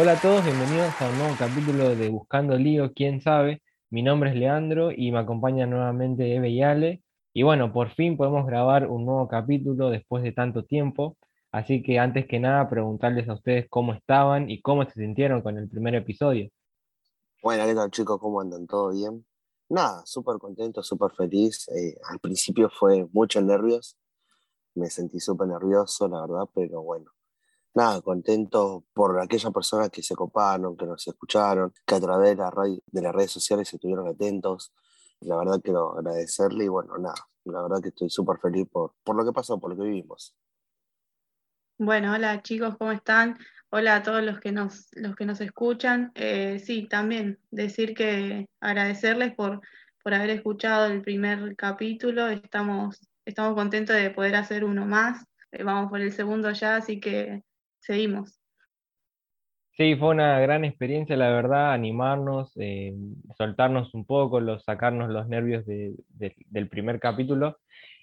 Hola a todos, bienvenidos a un nuevo capítulo de Buscando Lío, quién sabe. Mi nombre es Leandro y me acompaña nuevamente Eve y Ale. Y bueno, por fin podemos grabar un nuevo capítulo después de tanto tiempo. Así que antes que nada, preguntarles a ustedes cómo estaban y cómo se sintieron con el primer episodio. Bueno, ¿qué tal chicos? ¿Cómo andan? ¿Todo bien? Nada, súper contento, súper feliz. Eh, al principio fue muchos nervios, me sentí súper nervioso, la verdad, pero bueno, nada, contento por aquellas personas que se coparon, que nos escucharon, que a través de, la de las redes sociales estuvieron atentos. La verdad quiero agradecerle y bueno, nada, la verdad que estoy súper feliz por, por lo que pasó, por lo que vivimos. Bueno, hola chicos, ¿cómo están? Hola a todos los que nos, los que nos escuchan. Eh, sí, también decir que agradecerles por, por haber escuchado el primer capítulo. Estamos, estamos contentos de poder hacer uno más. Eh, vamos por el segundo ya, así que seguimos. Sí, fue una gran experiencia, la verdad, animarnos, eh, soltarnos un poco, los, sacarnos los nervios del primer capítulo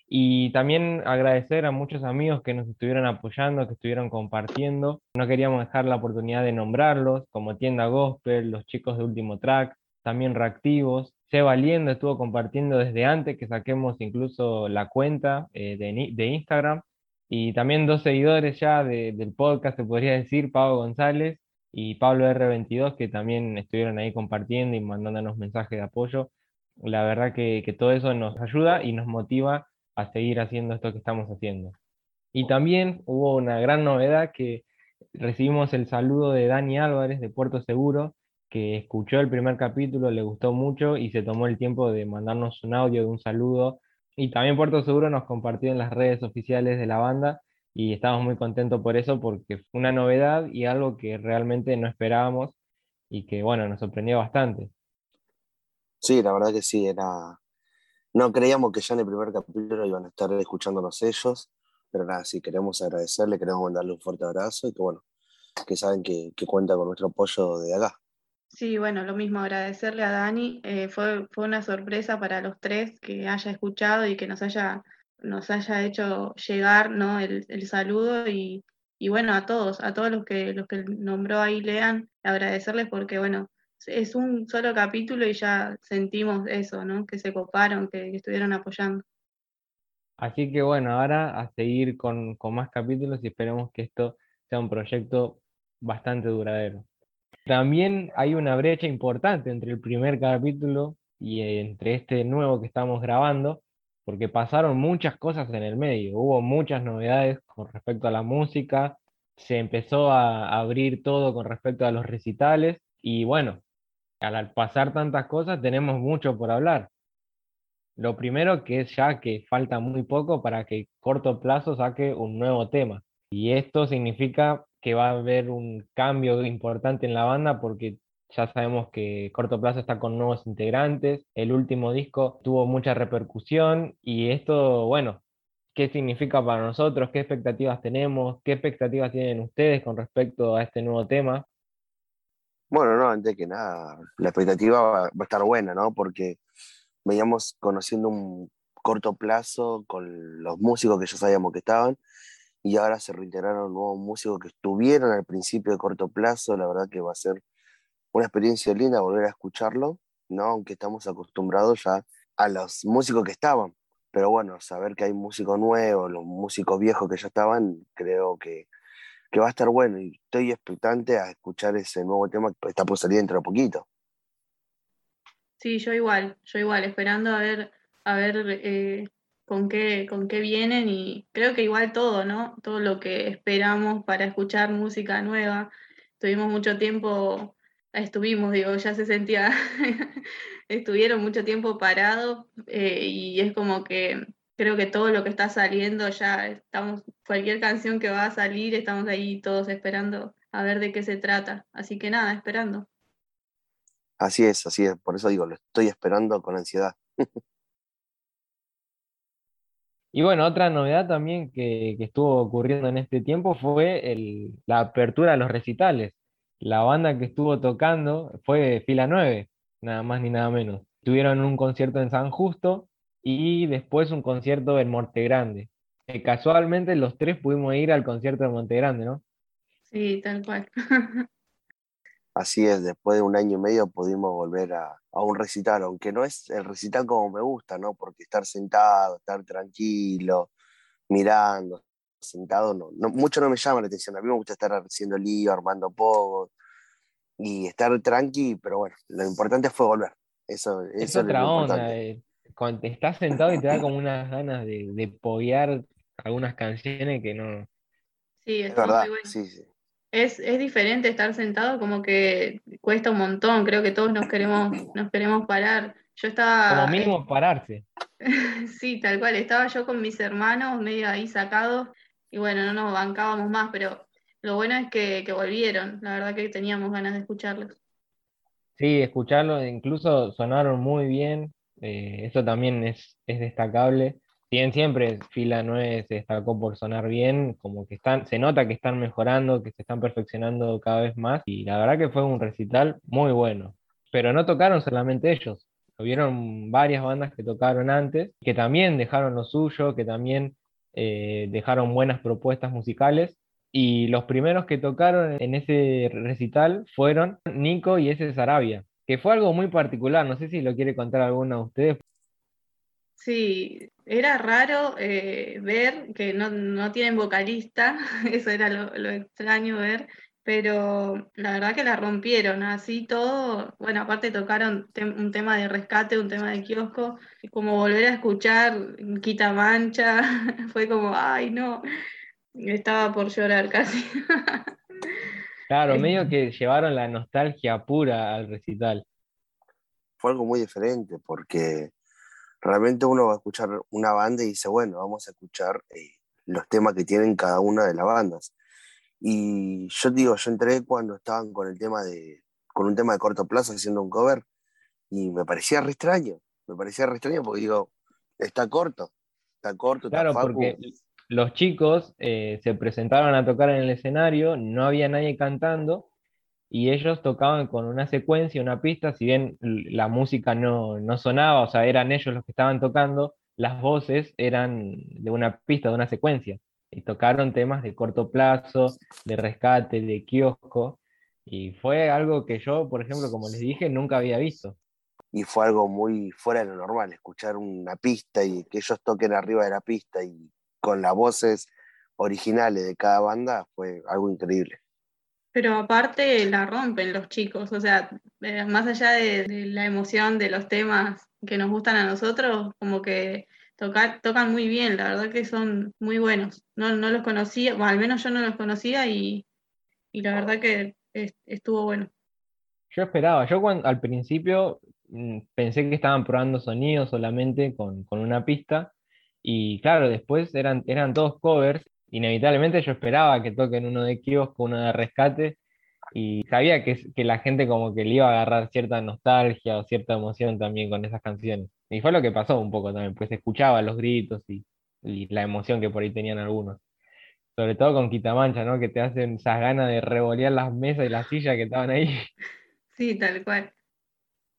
y también agradecer a muchos amigos que nos estuvieron apoyando, que estuvieron compartiendo. No queríamos dejar la oportunidad de nombrarlos, como Tienda Gospel, los chicos de Último Track, también Reactivos. Seba Valiendo estuvo compartiendo desde antes que saquemos incluso la cuenta eh, de, de Instagram y también dos seguidores ya del podcast, se podría decir, Pablo González y Pablo R22, que también estuvieron ahí compartiendo y mandándonos mensajes de apoyo. La verdad que, que todo eso nos ayuda y nos motiva a seguir haciendo esto que estamos haciendo. Y también hubo una gran novedad que recibimos el saludo de Dani Álvarez de Puerto Seguro, que escuchó el primer capítulo, le gustó mucho y se tomó el tiempo de mandarnos un audio de un saludo y también Puerto Seguro nos compartió en las redes oficiales de la banda y estamos muy contentos por eso porque fue una novedad y algo que realmente no esperábamos y que bueno, nos sorprendió bastante. Sí, la verdad que sí, era... No creíamos que ya en el primer capítulo iban a estar escuchándonos ellos, pero nada, sí, queremos agradecerle, queremos mandarle un fuerte abrazo y que bueno, que saben que, que cuenta con nuestro apoyo de acá. Sí, bueno, lo mismo, agradecerle a Dani. Eh, fue, fue una sorpresa para los tres que haya escuchado y que nos haya, nos haya hecho llegar ¿no? el, saludo y, bueno, a todos, a todos los que, los que nombró ahí Lean, agradecerles porque bueno, es un solo capítulo y ya sentimos eso, ¿no? Que se coparon, que, estuvieron apoyando. Así que bueno, ahora a seguir con, con más capítulos y esperemos que esto sea un proyecto bastante duradero. También hay una brecha importante entre el primer capítulo y entre este nuevo que estamos grabando, porque pasaron muchas cosas en el medio, hubo muchas novedades con respecto a la música, se empezó a abrir todo con respecto a los recitales y bueno, al pasar tantas cosas tenemos mucho por hablar. Lo primero que es ya que falta muy poco para que corto plazo saque un nuevo tema. Y esto significa que va a haber un cambio importante en la banda porque ya sabemos que Corto Plazo está con nuevos integrantes, el último disco tuvo mucha repercusión y esto, bueno, ¿qué significa para nosotros? ¿Qué expectativas tenemos? ¿Qué expectativas tienen ustedes con respecto a este nuevo tema? Bueno, no, antes que nada, la expectativa va, a estar buena, ¿no? Porque veníamos conociendo un corto plazo con los músicos que ya sabíamos que estaban y ahora se reintegraron nuevos músicos que estuvieron al principio de corto plazo, la verdad que va a ser una experiencia linda volver a escucharlo, ¿no? aunque estamos acostumbrados ya a los músicos que estaban, pero bueno, saber que hay músicos nuevos, los músicos viejos que ya estaban, creo que, que va a estar bueno y estoy expectante a escuchar ese nuevo tema que está por salir dentro de poquito. Sí, yo igual, yo igual, esperando a ver, a ver eh, con qué, con qué vienen y creo que igual todo, ¿no? Todo lo que esperamos para escuchar música nueva. Tuvimos mucho tiempo, estuvimos, digo, ya se sentía, estuvieron mucho tiempo parados eh, y es como que creo que todo lo que está saliendo ya estamos, cualquier canción que va a salir, estamos ahí todos esperando a ver de qué se trata. Así que nada, esperando. Así es, así es, por eso digo, lo estoy esperando con ansiedad. Y bueno, otra novedad también que, estuvo ocurriendo en este tiempo fue la apertura de los recitales. La banda que estuvo tocando fue Fila 9, nada más ni nada menos. Tuvieron un concierto en San Justo y después un concierto en Monte Grande. Casualmente los tres pudimos ir al concierto de Monte Grande, ¿no? Sí, tal cual. Así es, después de un año y medio pudimos volver a, un recital, aunque no es el recital como me gusta, ¿no? Porque estar sentado, estar tranquilo, mirando, sentado, no, mucho no me llama la atención. A mí me gusta estar haciendo lío, armando pogos y estar tranqui, pero bueno, lo importante fue volver. Eso, es otra onda. Eh, cuando estás sentado y te da como unas ganas de, de algunas canciones que no. Sí, es verdad, sí, sí es, diferente estar sentado, como que cuesta un montón, creo que todos nos queremos, nos queremos parar. Yo estaba... Como mínimo pararse. sí, tal cual, estaba yo con mis hermanos medio ahí sacados y bueno, no nos bancábamos más, pero lo bueno es que, volvieron, la verdad que teníamos ganas de escucharlos. Sí, escucharlos, incluso sonaron muy bien, eh, eso también es, es destacable bien siempre Fila 9 se destacó por sonar bien, como que están, se nota que están mejorando, que se están perfeccionando cada vez más, y la verdad que fue un recital muy bueno. Pero no tocaron solamente ellos, hubieron varias bandas que tocaron antes, que también dejaron lo suyo, que también eh, dejaron buenas propuestas musicales. Y los primeros que tocaron en ese recital fueron Nico y ese Sarabia, que fue algo muy particular. No sé si lo quiere contar alguno de ustedes. Sí, era raro eh, ver que no, tienen vocalista, eso era lo, extraño ver, pero la verdad que la rompieron, así todo, bueno, aparte tocaron un tema de rescate, un tema de kiosco, como volver a escuchar Quita Mancha, fue como, ay no, estaba por llorar casi. Claro, medio que llevaron la nostalgia pura al recital. Fue algo muy diferente porque realmente uno va a escuchar una banda y dice, bueno, vamos a escuchar eh, los temas que tienen cada una de las bandas. Y yo digo, yo entré cuando estaban con el tema de, con un tema de corto plazo haciendo un cover y me parecía re extraño, me parecía re extraño porque digo, está corto, está corto. Claro, porque los chicos eh, se presentaron a tocar en el escenario, no había nadie cantando y ellos tocaban con una secuencia, una pista, si bien la música no, sonaba, o sea, eran ellos los que estaban tocando, las voces eran de una pista, de una secuencia, y tocaron temas de corto plazo, de rescate, de kiosco, y fue algo que yo, por ejemplo, como les dije, nunca había visto. Y fue algo muy fuera de lo normal, escuchar una pista y que ellos toquen arriba de la pista y con las voces originales de cada banda fue algo increíble. Pero aparte la rompen los chicos, o sea, eh, más allá de, la emoción de los temas que nos gustan a nosotros, como que tocan muy bien, la verdad que son muy buenos. No, los conocía, o al menos yo no los conocía y, la verdad que estuvo bueno. Yo esperaba, yo al principio mm, pensé que estaban probando sonidos solamente con, con, una pista y claro, después eran, eran todos covers inevitablemente yo esperaba que toquen uno de kiosco, uno de rescate, y sabía que, que, la gente como que le iba a agarrar cierta nostalgia o cierta emoción también con esas canciones. Y fue lo que pasó un poco también, pues escuchaba los gritos y, la emoción que por ahí tenían algunos. Sobre todo con Quitamancha, ¿no? Que te hacen esas ganas de revolear las mesas y las sillas que estaban ahí. Sí, tal cual.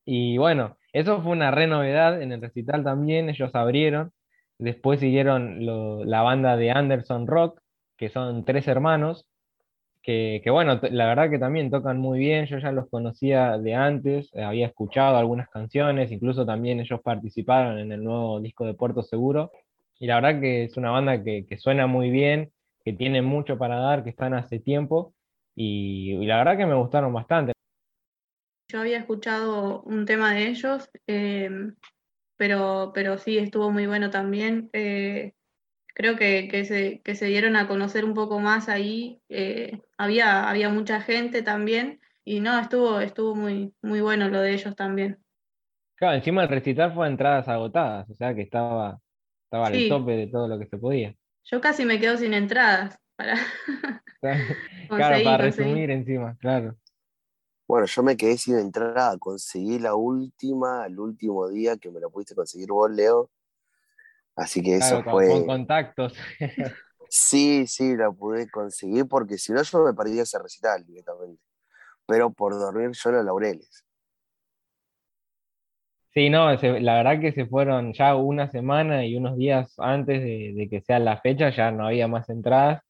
Y bueno, eso fue una re novedad en el recital también, ellos abrieron Después siguieron la banda de Anderson Rock, que son tres hermanos, que, bueno, la verdad que también tocan muy bien, yo ya los conocía de antes, eh, había escuchado algunas canciones, incluso también ellos participaron en el nuevo disco de Puerto Seguro, y la verdad que es una banda que, suena muy bien, que tiene mucho para dar, que están hace tiempo, y, la verdad que me gustaron bastante. Yo había escuchado un tema de ellos, eh, pero, pero sí, estuvo muy bueno también. Eh, creo que, se, que, se, dieron a conocer un poco más ahí. Eh, había, había mucha gente también y no, estuvo, estuvo muy, muy bueno lo de ellos también. Claro, encima el recital fue a entradas agotadas, o sea que estaba, estaba al tope de todo lo que se podía. Yo casi me quedo sin entradas para, claro, para resumir encima, claro. Bueno, yo me quedé sin entrada, conseguí la última, el último día que me lo pudiste conseguir vos, Leo. Así que eso fue. Con contactos. sí, sí, la pude conseguir porque si no yo me perdía ese recital directamente. Pero por dormir yo en los laureles. Sí, no, la verdad que se fueron ya una semana y unos días antes de, de que sea la fecha, ya no había más entradas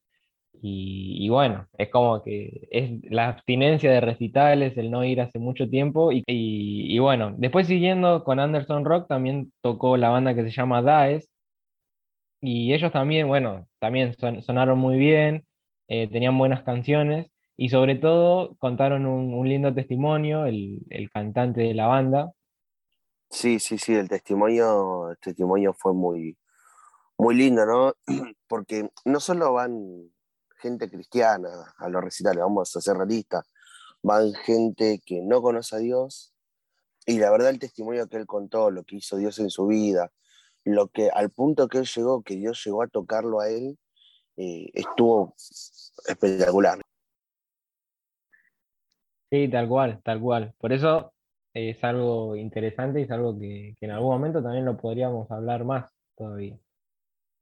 Y, bueno, es como que es la abstinencia de recitales, el no ir hace mucho tiempo. Y, y, bueno, después siguiendo con Anderson Rock, también tocó la banda que se llama Daes. Y ellos también, bueno, también sonaron muy bien, eh, tenían buenas canciones. Y sobre todo contaron un, un lindo testimonio, el, el, cantante de la banda. Sí, sí, sí, el testimonio, el testimonio fue muy, muy lindo, ¿no? Porque no solo van gente cristiana a los recitales, vamos a ser realistas, van gente que no conoce a Dios y la verdad el testimonio que él contó, lo que hizo Dios en su vida, lo que al punto que él llegó, que Dios llegó a tocarlo a él, eh, estuvo espectacular. Sí, tal cual, tal cual. Por eso es algo interesante y es algo que, que en algún momento también lo podríamos hablar más todavía.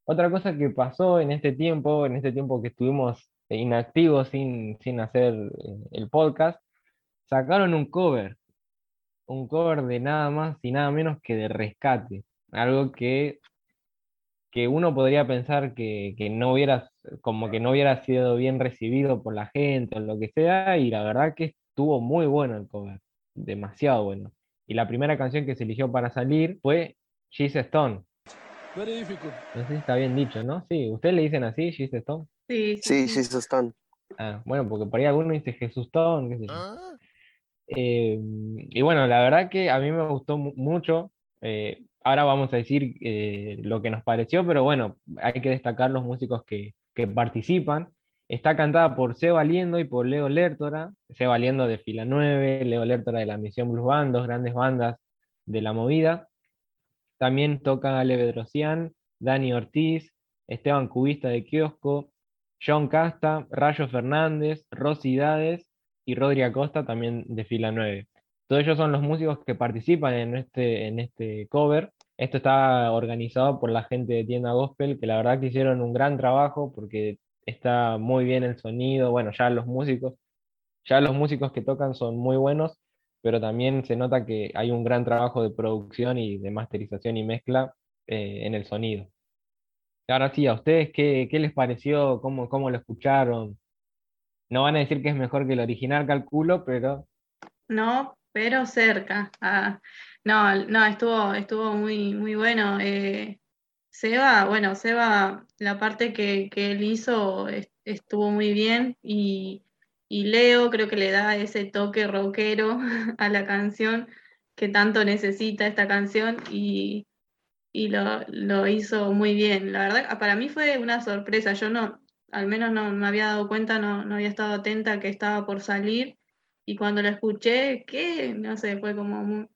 Otra cosa que pasó en este tiempo, en este tiempo que estuvimos inactivos sin, sin hacer eh, el podcast, sacaron un cover, un cover de nada más y nada menos que de rescate, algo que, que uno podría pensar que, que no hubiera, como que no hubiera sido bien recibido por la gente o lo que sea, y la verdad que estuvo muy bueno el cover, demasiado bueno. Y la primera canción que se eligió para salir fue She's Stone, no sé si está bien dicho, ¿no? Sí, ¿ustedes le dicen así, Jesus Stone? Sí, sí, sí. Jesus Stone. Ah, bueno, porque por ahí alguno dice Jesús Stone, qué sé yo. Ah. Eh, y bueno, la verdad que a mí me gustó mucho. Eh, ahora vamos a decir eh, lo que nos pareció, pero bueno, hay que destacar los músicos que, que participan. Está cantada por Seba Liendo y por Leo Lertora. Seba Liendo de Fila 9, Leo Lertora de la Misión Blues Band, dos grandes bandas de la movida. También tocan Ale Bedrosian, Dani Ortiz, Esteban Cubista de Kiosco, John Casta, Rayo Fernández, Rosy Dades y Rodri Acosta también de fila 9. Todos ellos son los músicos que participan en este, en este cover. Esto está organizado por la gente de Tienda Gospel, que la verdad que hicieron un gran trabajo porque está muy bien el sonido. Bueno, ya los músicos, ya los músicos que tocan son muy buenos pero también se nota que hay un gran trabajo de producción y de masterización y mezcla eh, en el sonido. Ahora sí, ¿a ustedes qué, les pareció? ¿Cómo, ¿Cómo lo escucharon? No van a decir que es mejor que el original, calculo, pero... No, pero cerca. Ah, no, no, estuvo, estuvo muy, muy bueno. Eh, Seba, bueno, Seba, la parte que, que él hizo estuvo muy bien y y Leo creo que le da ese toque rockero a la canción que tanto necesita esta canción y, lo, hizo muy bien. La verdad, para mí fue una sorpresa. Yo no, al menos no me había dado cuenta, no, no había estado atenta que estaba por salir. Y cuando lo escuché, que no sé, fue como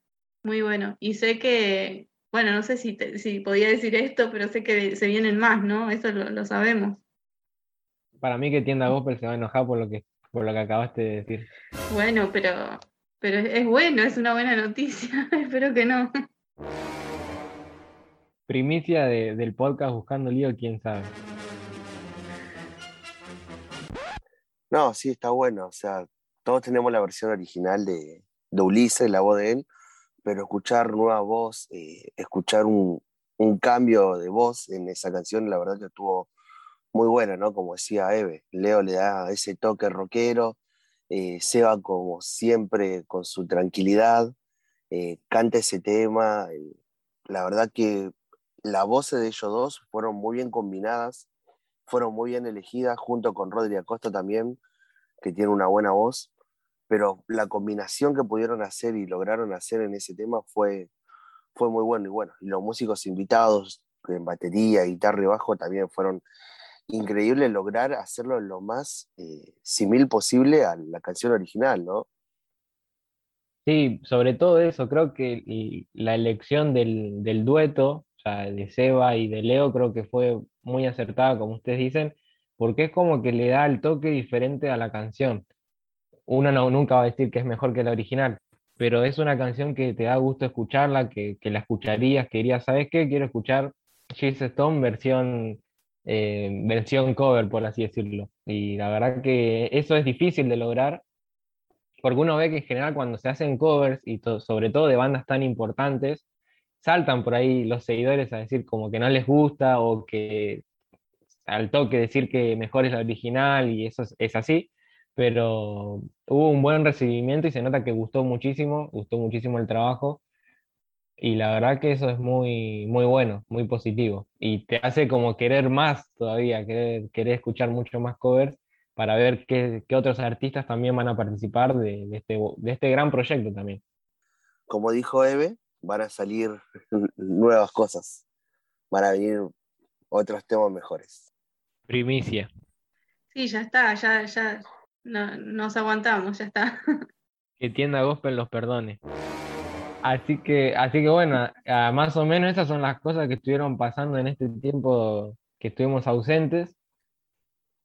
muy, bueno. Y sé que, bueno, no sé si, si podía decir esto, pero sé que se vienen más, ¿no? Eso lo, lo sabemos. Para mí que Tienda Gospel se va a enojar por lo que por lo que acabaste de decir. Bueno, pero, pero es bueno, es una buena noticia. Espero que no. Primicia del podcast Buscando Lío, quién sabe. No, sí, está bueno. O sea, todos tenemos la versión original de, de Ulises, la voz de él, pero escuchar nueva voz, eh, escuchar un, un, cambio de voz en esa canción, la verdad que estuvo muy buena, ¿no? Como decía Eve, Leo le da ese toque rockero, eh, Seba como siempre con su tranquilidad, eh, canta ese tema, eh, la verdad que las voces de ellos dos fueron muy bien combinadas, fueron muy bien elegidas, junto con Rodri Acosta también, que tiene una buena voz, pero la combinación que pudieron hacer y lograron hacer en ese tema fue, fue muy bueno y bueno, los músicos invitados en batería, guitarra y bajo también fueron increíble lograr hacerlo lo más eh, simil posible a la canción original, ¿no? Sí, sobre todo eso, creo que la elección del, dueto, o sea, de Seba y de Leo, creo que fue muy acertada, como ustedes dicen, porque es como que le da el toque diferente a la canción. Uno no, nunca va a decir que es mejor que la original, pero es una canción que te da gusto escucharla, que, la escucharías, que dirías, ¿sabes qué? Quiero escuchar Cheese Stone versión eh, versión cover, por así decirlo. Y la verdad que eso es difícil de lograr, porque uno ve que en general cuando se hacen covers, y sobre todo de bandas tan importantes, saltan por ahí los seguidores a decir como que no les gusta o que al toque decir que mejor es la original y eso es, así, pero hubo un buen recibimiento y se nota que gustó muchísimo, gustó muchísimo el trabajo y la verdad que eso es muy, muy bueno, muy positivo y te hace como querer más todavía, querer, querer escuchar mucho más covers para ver qué, otros artistas también van a participar de, este, de este gran proyecto también. Como dijo Eve, van a salir nuevas cosas, van a venir otros temas mejores. Primicia. Sí, ya está, ya, ya nos aguantamos, ya está. Que tienda gospel los perdone. Así que, así que bueno, más o menos esas son las cosas que estuvieron pasando en este tiempo que estuvimos ausentes.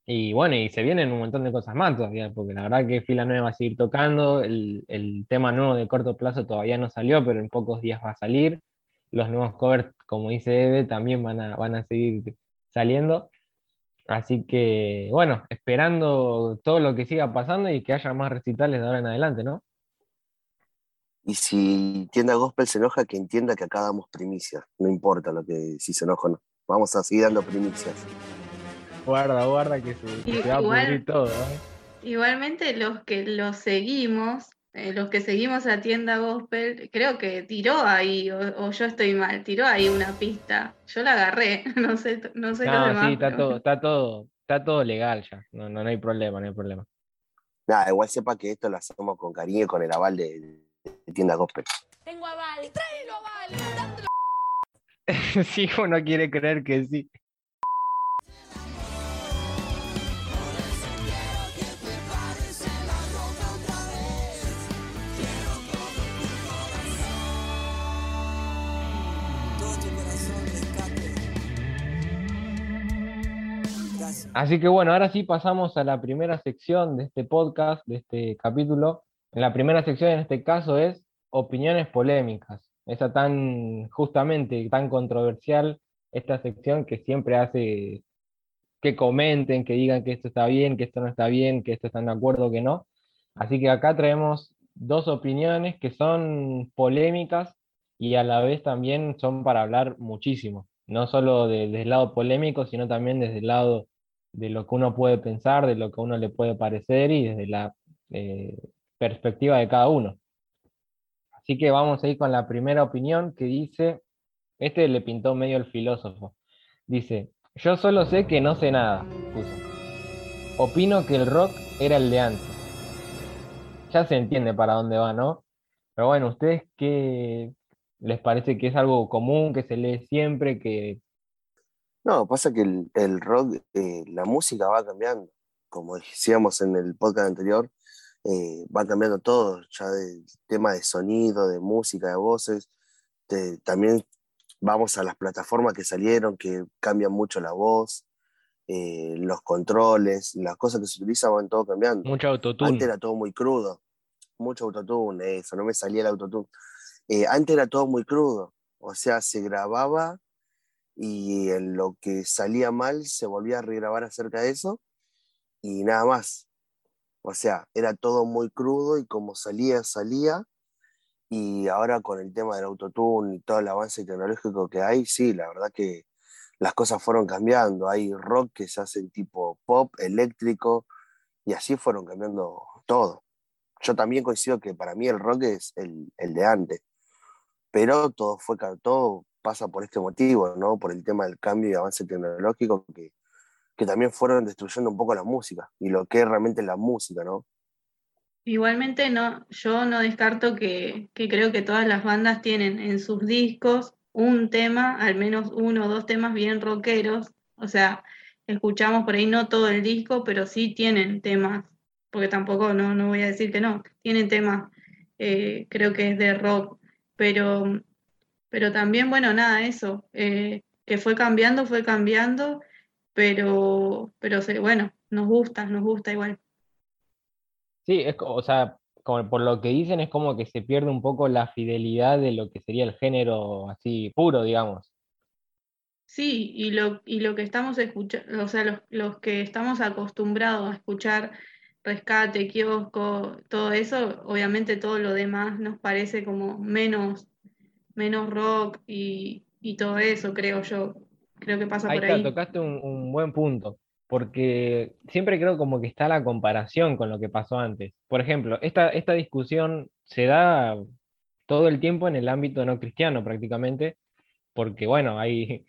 Y bueno, y se vienen un montón de cosas más todavía, porque la verdad que Fila 9 va a seguir tocando, el, el, tema nuevo de corto plazo todavía no salió, pero en pocos días va a salir. Los nuevos covers, como dice Eve, también van a, van a seguir saliendo. Así que, bueno, esperando todo lo que siga pasando y que haya más recitales de ahora en adelante, ¿no? Y si Tienda Gospel se enoja, que entienda que acá damos primicias, no importa lo que si se enoja o no. Vamos a seguir dando primicias. Guarda, guarda que se, va a pudrir todo. ¿eh? Igualmente los que los seguimos, eh, los que seguimos a Tienda Gospel, creo que tiró ahí, o, yo estoy mal, tiró ahí una pista. Yo la agarré, no sé, no sé no, Sí, está todo, está todo, está todo legal ya. No, no, hay problema, no hay problema. Nada, igual sepa que esto lo hacemos con cariño y con el aval de, Tienda Gospel. Tengo aval, tráelo aval, sí, uno quiere creer que sí. Así que bueno, ahora sí pasamos a la primera sección de este podcast, de este capítulo. La primera sección, en este caso, es opiniones polémicas. Esa tan, justamente, tan controversial, esta sección que siempre hace que comenten, que digan que esto está bien, que esto no está bien, que esto están de acuerdo, que no. Así que acá traemos dos opiniones que son polémicas y a la vez también son para hablar muchísimo, no solo desde el lado polémico, sino también desde el lado de lo que uno puede pensar, de lo que uno le puede parecer y desde la eh, perspectiva de cada uno. Así que vamos a ir con la primera opinión que dice, este le pintó medio el filósofo, dice, yo solo sé que no sé nada, Opino que el rock era el de antes. Ya se entiende para dónde va, ¿no? Pero bueno, ¿ustedes qué les parece que es algo común, que se lee siempre, que no, pasa que el, rock, eh, la música va cambiando. Como decíamos en el podcast anterior, eh, va cambiando todo, ya de tema de sonido, de música, de voces. también vamos a las plataformas que salieron, que cambian mucho la voz, eh, los controles, las cosas que se utilizan van todo cambiando. Mucho autotune. Antes era todo muy crudo, mucho autotune, eso, no me salía el autotune. antes era todo muy crudo, o sea, se grababa y en lo que salía mal se volvía a regrabar acerca de eso y nada más. O sea, era todo muy crudo y como salía, salía. Y ahora con el tema del autotune y todo el avance tecnológico que hay, sí, la verdad que las cosas fueron cambiando. Hay rock que se hace tipo pop, eléctrico, y así fueron cambiando todo. Yo también coincido que para mí el rock es el, el de antes, pero todo fue todo pasa por este motivo, ¿no? Por el tema del cambio y avance tecnológico que, que también fueron destruyendo un poco la música y lo que es realmente la música, ¿no? Igualmente no, yo no descarto que, creo que todas las bandas tienen en sus discos un tema, al menos uno o dos temas bien rockeros. O sea, escuchamos por ahí no todo el disco, pero sí tienen temas, porque tampoco no, no voy a decir que no, tienen temas, eh, creo que es de rock, pero pero también, bueno, nada, eso, eh, que fue cambiando, fue cambiando, pero, pero bueno, nos gusta, nos gusta igual. Sí, es, o sea, como por lo que dicen es como que se pierde un poco la fidelidad de lo que sería el género así puro, digamos. Sí, y lo, y lo que estamos escuchando, o sea, los, los, que estamos acostumbrados a escuchar rescate, kiosco, todo eso, obviamente todo lo demás nos parece como menos menos rock y, todo eso, creo yo. Creo que pasa ahí por está, ahí. tocaste un, un buen punto, porque siempre creo como que está la comparación con lo que pasó antes. Por ejemplo, esta, esta discusión se da todo el tiempo en el ámbito no cristiano prácticamente, porque bueno, hay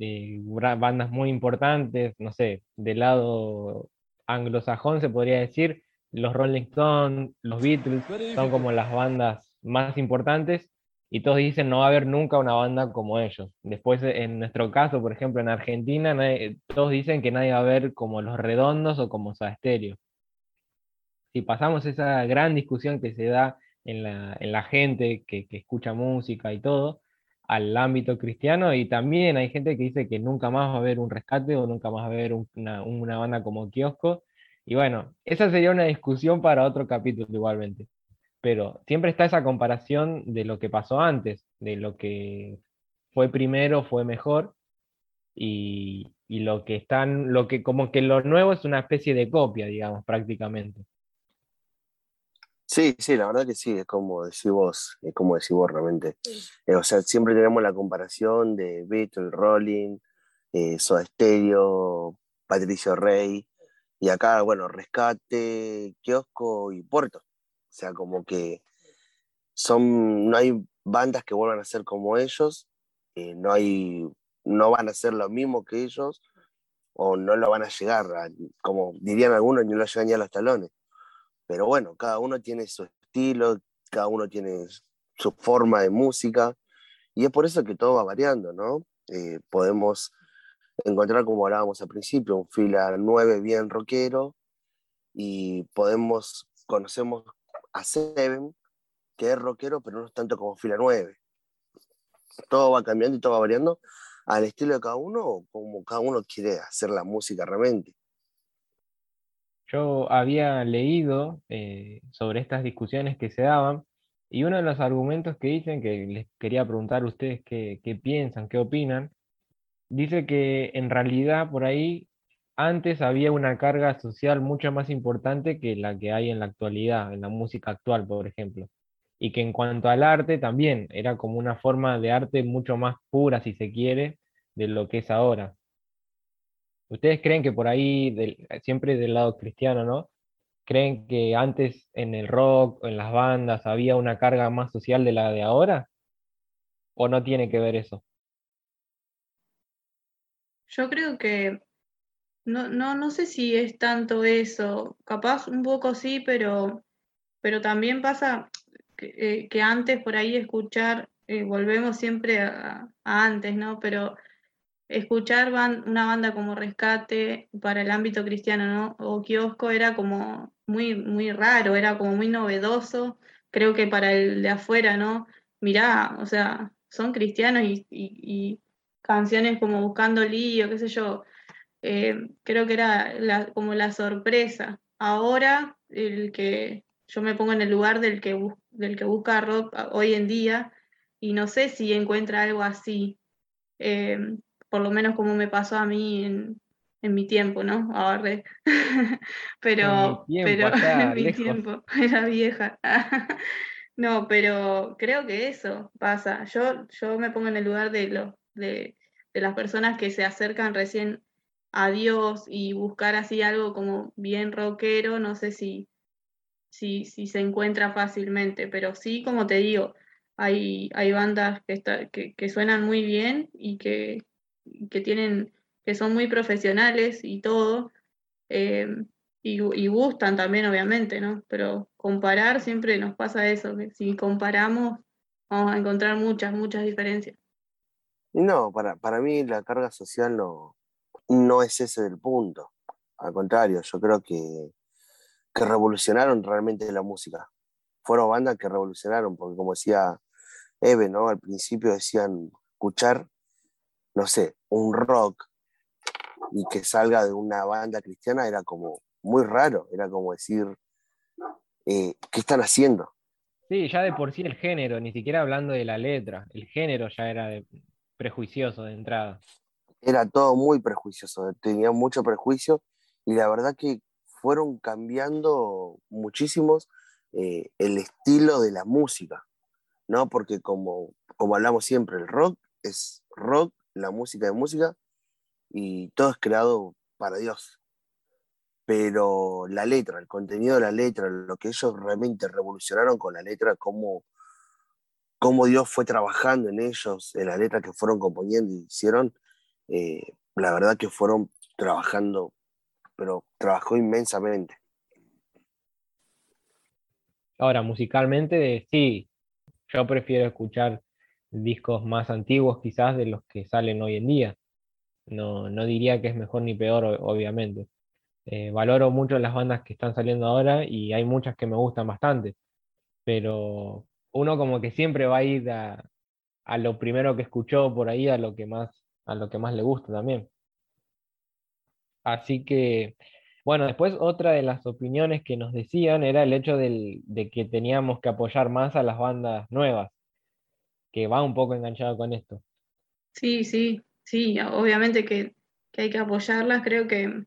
eh, gra- bandas muy importantes, no sé, del lado anglosajón se podría decir, los Rolling Stones, los Beatles, son como las bandas más importantes y todos dicen no va a haber nunca una banda como ellos. Después, en nuestro caso, por ejemplo, en Argentina, nadie- todos dicen que nadie va a ver como Los Redondos o como Soda Stereo. Si pasamos esa gran discusión que se da en la, en la gente que, que escucha música y todo, al ámbito cristiano, y también hay gente que dice que nunca más va a haber un rescate o nunca más va a haber un- una, una banda como Kiosco. Y bueno, esa sería una discusión para otro capítulo igualmente pero siempre está esa comparación de lo que pasó antes, de lo que fue primero, fue mejor, y, lo que están, lo que como que lo nuevo es una especie de copia, digamos, prácticamente. Sí, sí, la verdad que sí, es como decís vos, es como decís vos realmente. Eh, o sea, siempre tenemos la comparación de Beatles, Rolling, eh, Soda Stereo, Patricio Rey, y acá, bueno, Rescate, Kiosco y Puerto. Sea, como que son, no hay bandas que vuelvan a ser como ellos, eh, no hay, no van a ser lo mismo que ellos, o no lo van a llegar, a- como dirían algunos, no lo llegan ni a los talones. Pero bueno, cada uno tiene su estilo, cada uno tiene su forma de música, y es por eso que todo va variando, ¿no? Eh, podemos encontrar, como hablábamos al principio, un fila 9 bien rockero, y podemos, conocemos a Seven, que es rockero, pero no es tanto como fila 9. Todo va cambiando y todo va variando al estilo de cada uno, como cada uno quiere hacer la música realmente. Yo había leído eh, sobre estas discusiones que se daban y uno de los argumentos que dicen, que les quería preguntar a ustedes qué piensan, qué opinan, dice que en realidad por ahí antes había una carga social mucho más importante que la que hay en la actualidad, en la música actual, por ejemplo. Y que en cuanto al arte también era como una forma de arte mucho más pura, si se quiere, de lo que es ahora. ¿Ustedes creen que por ahí, del- siempre del lado cristiano, ¿no? ¿Creen que antes en el rock, en las bandas, había una carga más social de la de ahora? ¿O no tiene que ver eso? Yo creo que no, no, no sé si es tanto eso, capaz un poco sí, pero, pero también pasa que, eh, antes por ahí escuchar, eh, volvemos siempre a, antes, ¿no? Pero escuchar una banda como Rescate para el ámbito cristiano, ¿no? O Kiosco era como muy, muy raro, era como muy novedoso, creo que para el de afuera, ¿no? Mirá, o sea, son cristianos y, y- y canciones como Buscando Lío, qué sé yo, eh, creo que era la- como la sorpresa. Ahora, el que yo me pongo en el lugar del que, bus- del que busca rock hoy en día y no sé si encuentra algo así, eh, por lo menos como me pasó a mí en, en mi tiempo, ¿no? Ahora, pero, En mi tiempo, pero allá en mi lejos. tiempo, era vieja. No, pero creo que eso pasa. Yo, yo me pongo en el lugar de, los de, de las personas que se acercan recién a Dios y buscar así algo como bien rockero, no sé si, si, si se encuentra fácilmente, pero sí, como te digo, hay, hay bandas que, está- que, que suenan muy bien y que, que tienen, que son muy profesionales y todo, eh, y, gustan también, obviamente, ¿no? Pero comparar siempre nos pasa eso, que si comparamos vamos a encontrar muchas, muchas diferencias. No, para, para mí la carga social no, no es ese el punto. Al contrario, yo creo que, que revolucionaron realmente la música. Fueron bandas que revolucionaron, porque como decía Eve, ¿no? Al principio decían escuchar, no sé, un rock y que salga de una banda cristiana era como muy raro, era como decir, eh, ¿qué están haciendo? Sí, ya de por sí el género, ni siquiera hablando de la letra, el género ya era prejuicioso de entrada. Era todo muy prejuicioso, tenía mucho prejuicio y la verdad que fueron cambiando muchísimos eh, el estilo de la música, ¿no? Porque como, como hablamos siempre, el rock es rock la música de música y todo es creado para Dios. Pero la letra, el contenido de la letra, lo que ellos realmente revolucionaron con la letra, cómo, cómo Dios fue trabajando en ellos, en la letra que fueron componiendo y hicieron, eh, la verdad que fueron trabajando, pero trabajó inmensamente. Ahora, musicalmente, sí, yo prefiero escuchar discos más antiguos quizás de los que salen hoy en día. No, no diría que es mejor ni peor, obviamente. Eh, valoro mucho las bandas que están saliendo ahora y hay muchas que me gustan bastante, pero uno como que siempre va a ir a, a lo primero que escuchó por ahí, a lo que más, a lo que más le gusta también. Así que, bueno, después otra de las opiniones que nos decían era el hecho de que teníamos que apoyar más a las bandas nuevas, que va un poco enganchado con esto. Sí, sí, sí, obviamente que, hay que apoyarlas. Creo que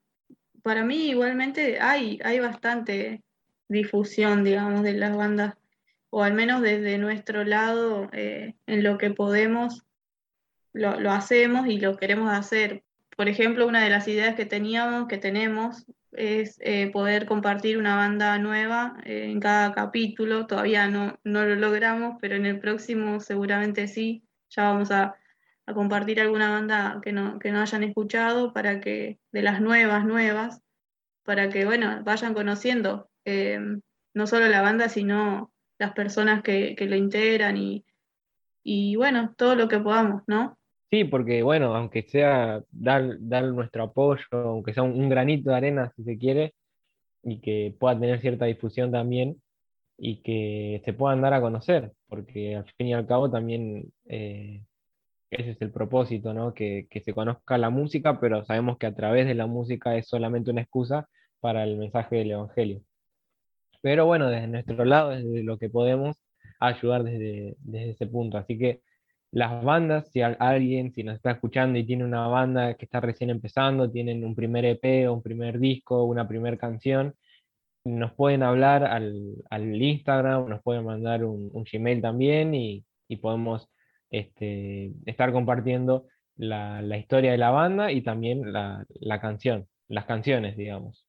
para mí igualmente hay, hay bastante difusión, digamos, de las bandas, o al menos desde nuestro lado, eh, en lo que podemos, lo, hacemos y lo queremos hacer. Por ejemplo, una de las ideas que teníamos, que tenemos, es eh, poder compartir una banda nueva eh, en cada capítulo. Todavía no, no lo logramos, pero en el próximo seguramente sí. Ya vamos a, a compartir alguna banda que no, que no hayan escuchado para que, de las nuevas, nuevas, para que, bueno, vayan conociendo eh, no solo la banda, sino las personas que, que lo integran y, y, bueno, todo lo que podamos, ¿no? Sí, porque bueno, aunque sea dar, dar nuestro apoyo, aunque sea un, granito de arena, si se quiere, y que pueda tener cierta difusión también, y que se puedan dar a conocer, porque al fin y al cabo también eh, ese es el propósito, ¿no? Que, que, se conozca la música, pero sabemos que a través de la música es solamente una excusa para el mensaje del Evangelio. Pero bueno, desde nuestro lado, desde lo que podemos, ayudar desde, desde ese punto. Así que las bandas, si alguien, si nos está escuchando y tiene una banda que está recién empezando, tienen un primer EP o un primer disco, una primera canción, nos pueden hablar al, al, Instagram, nos pueden mandar un, un Gmail también y, y podemos este, estar compartiendo la, la, historia de la banda y también la, la, canción, las canciones, digamos.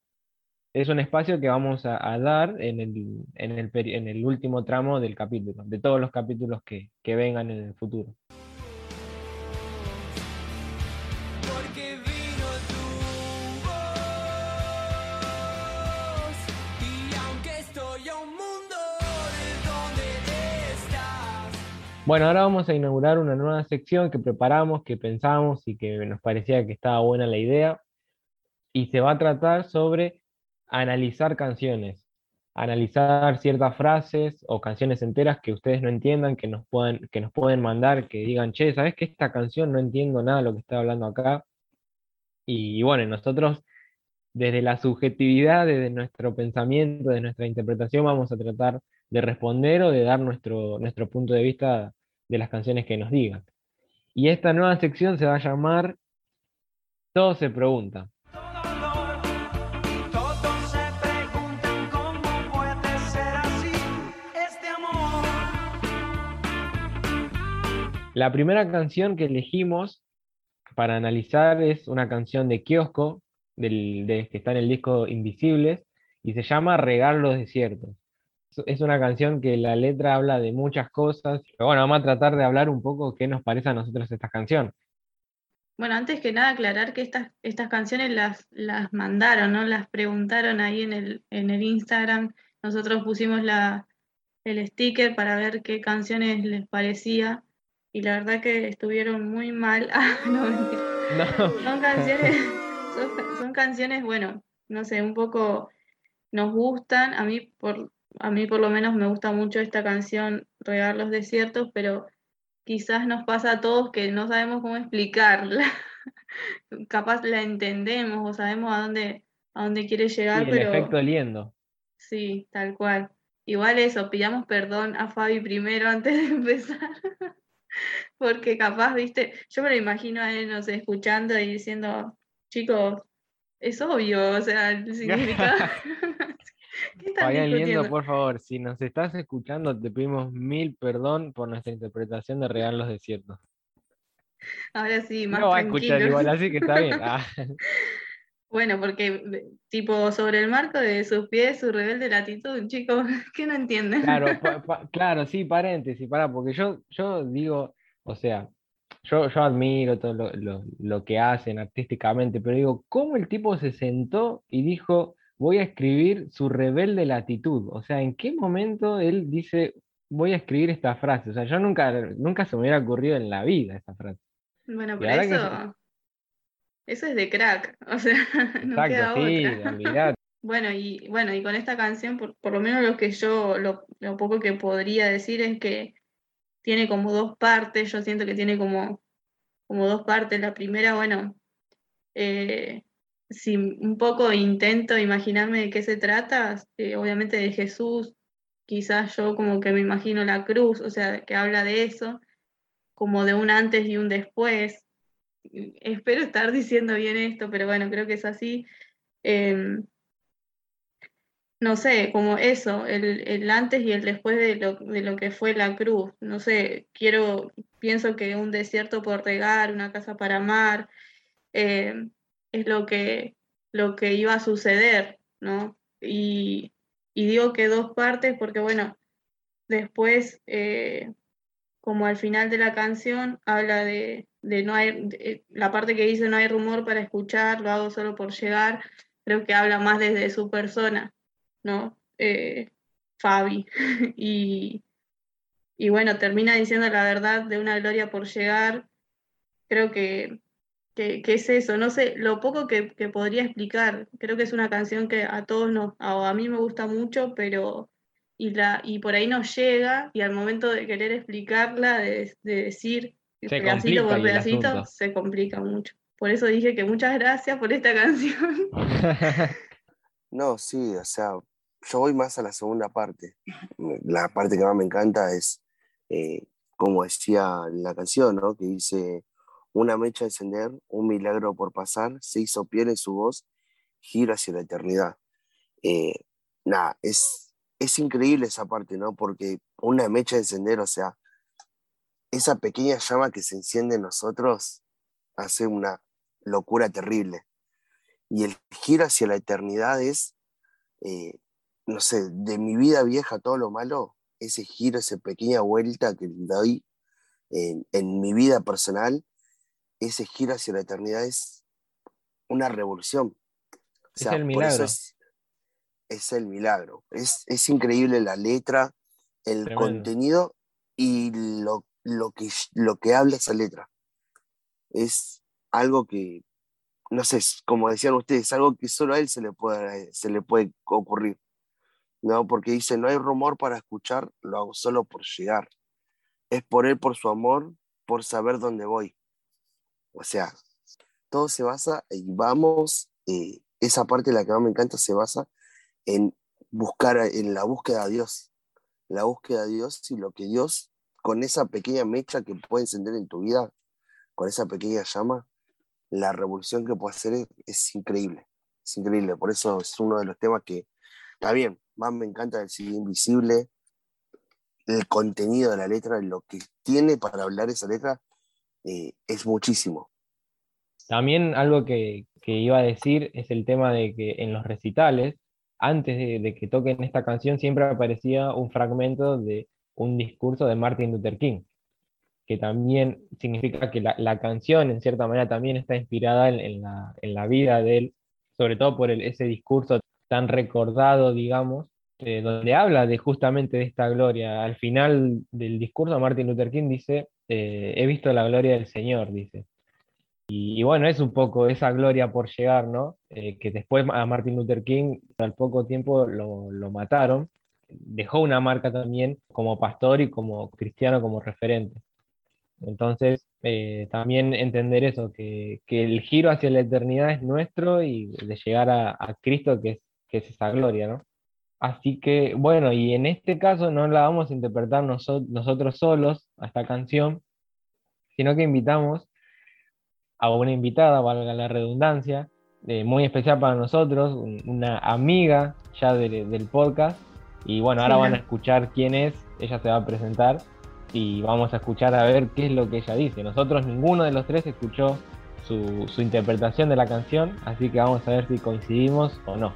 Es un espacio que vamos a, a dar en el, en, el, en el, último tramo del capítulo, de todos los capítulos que, que vengan en el futuro. Bueno, ahora vamos a inaugurar una nueva sección que preparamos, que pensamos y que nos parecía que estaba buena la idea. Y se va a tratar sobre analizar canciones, analizar ciertas frases o canciones enteras que ustedes no entiendan, que nos, puedan, que nos pueden mandar, que digan, che, ¿sabes que esta canción no entiendo nada de lo que está hablando acá? Y, bueno, nosotros desde la subjetividad, desde nuestro pensamiento, de nuestra interpretación, vamos a tratar de responder o de dar nuestro, nuestro punto de vista de las canciones que nos digan. Y esta nueva sección se va a llamar Todo se pregunta. La primera canción que elegimos para analizar es una canción de Kiosco, del, de, que está en el disco Invisibles, y se llama Regar los desiertos es una canción que la letra habla de muchas cosas, pero bueno, vamos a tratar de hablar un poco qué nos parece a nosotros esta canción. Bueno, antes que nada aclarar que estas, estas canciones las, las mandaron, ¿no? Las preguntaron ahí en el, en el Instagram. Nosotros pusimos la, el sticker para ver qué canciones les parecía y la verdad que estuvieron muy mal. Ah, no, Son canciones, son canciones, bueno, no sé, un poco nos gustan. A mí por, a mí por lo menos me gusta mucho esta canción, Regar los Desiertos, pero quizás nos pasa a todos que no sabemos cómo explicarla. Capaz la entendemos o sabemos a dónde, a dónde quiere llegar, el efecto liendo. Sí, tal cual. Igual eso, pidamos perdón a Fabi primero antes de empezar. Porque capaz, viste, yo me lo imagino a él, no sé, escuchando y diciendo, chicos, es obvio, o sea, el significado. Vayan Liendo, por favor, si nos estás escuchando, te pedimos mil perdón por nuestra interpretación de Real los Desiertos. Ahora sí, más No va a escuchar igual, así que está bien. Ah, Bueno, porque tipo sobre el marco de sus pies, su rebelde latitud, chicos, que no entienden. claro, pa- pa- claro, sí, paréntesis, pará, porque yo, yo digo, o sea, yo, yo admiro todo lo, lo- lo que hacen artísticamente, pero digo, ¿cómo el tipo se sentó y dijo, voy a escribir su rebelde latitud? O sea, ¿en qué momento él dice, voy a escribir esta frase? O sea, yo nunca, nunca se me hubiera ocurrido en la vida esa frase. Bueno, que eso, eso es de crack, o sea, no queda sí, otra. Bueno, y bueno, y con esta canción, por, por lo menos lo que yo, lo, lo poco que podría decir es que tiene como dos partes, yo siento que tiene como, como dos partes. La primera, bueno, eh, si un poco intento imaginarme de qué se trata, eh, obviamente de Jesús, quizás yo como que me imagino la cruz, o sea, que habla de eso, como de un antes y un después. Espero estar diciendo bien esto, pero bueno, creo que es así. Em, no sé, como eso, el, el antes y el después de lo, de lo que fue la cruz. No sé, quiero, pienso que un desierto por regar, una casa para amar, eh, es lo que, lo que iba a suceder, ¿no? Y, y digo que dos partes porque, bueno, después, eh, como al final de la canción, habla de, de no hay, de- la parte que dice no hay rumor para escuchar, lo hago solo por llegar, creo que habla más desde su persona. ¿no? Eh, Fabi. Y, y bueno, termina diciendo la verdad de una gloria por llegar. Creo que, que, que es eso. No sé, lo poco que, que podría explicar. Creo que es una canción que a todos nos, a, a mí me gusta mucho, pero y, la, y por ahí nos llega y al momento de querer explicarla, de, de decir Se pedacito por pedacito, asunto. se complica mucho. Por eso dije que muchas gracias por esta canción. No, sí, o sea, yo voy más a la segunda parte. La parte que más me encanta es, eh, como decía la canción, ¿no? Que dice, una mecha encender, un milagro por pasar, se hizo piel en su voz, giro hacia la eternidad. Eh, nada, es, es increíble esa parte, ¿no? Porque una mecha encender, o sea, esa pequeña llama que se enciende en nosotros hace una locura terrible. Y el giro hacia la eternidad es, eh, no sé, de mi vida vieja todo lo malo, ese giro, esa pequeña vuelta que doy en, en mi vida personal, ese giro hacia la eternidad es una revolución. O Es sea, el por eso milagro. es, es el milagro. Es, es increíble la letra, el Tremendo. contenido y lo, lo, que, lo que habla esa letra. Es algo que, no sé, como decían ustedes, algo que solo a él se le puede, se le puede ocurrir. ¿no? Porque dice, no hay rumor para escuchar, lo hago solo por llegar. Es por él, por su amor, por saber dónde voy. O sea, todo se basa, y vamos, eh, esa parte la que más me encanta se basa en buscar, en la búsqueda de Dios. La búsqueda de Dios y lo que Dios, con esa pequeña mecha que puede encender en tu vida, con esa pequeña llama, la revolución que puede hacer es, increíble. Es increíble. Por eso es uno de los temas que, está bien, más me encanta del Invisible, el contenido de la letra, lo que tiene para hablar esa letra, eh, es muchísimo. También algo que, que iba a decir es el tema de que en los recitales, antes de que toquen esta canción, siempre aparecía un fragmento de un discurso de Martin Luther King, que también significa que la, canción, en cierta manera, también está inspirada en, la, en la vida de él, sobre todo por el- ese discurso tan recordado, digamos, eh, donde habla de justamente de esta gloria. Al final del discurso, Martin Luther King dice, eh, he visto la gloria del Señor, dice. Y, y bueno, es un poco esa gloria por llegar, ¿no? Eh, que después a Martin Luther King al poco tiempo lo, lo mataron. Dejó una marca también como pastor y como cristiano, como referente. Entonces, eh, también entender eso, que, que el giro hacia la eternidad es nuestro y de llegar a, a Cristo, que es, que es esa gloria, ¿no? Así que, bueno, y en este caso no la vamos a interpretar noso- nosotros solos a esta canción, sino que invitamos a una invitada, valga la redundancia, eh, muy especial para nosotros, un- una amiga ya de- del podcast. Y bueno, ahora van a escuchar quién es, ella se va a presentar. y vamos a escuchar a ver qué es lo que ella dice. Nosotros ninguno de los tres escuchó su, interpretación de la canción, así que vamos a ver si coincidimos o no.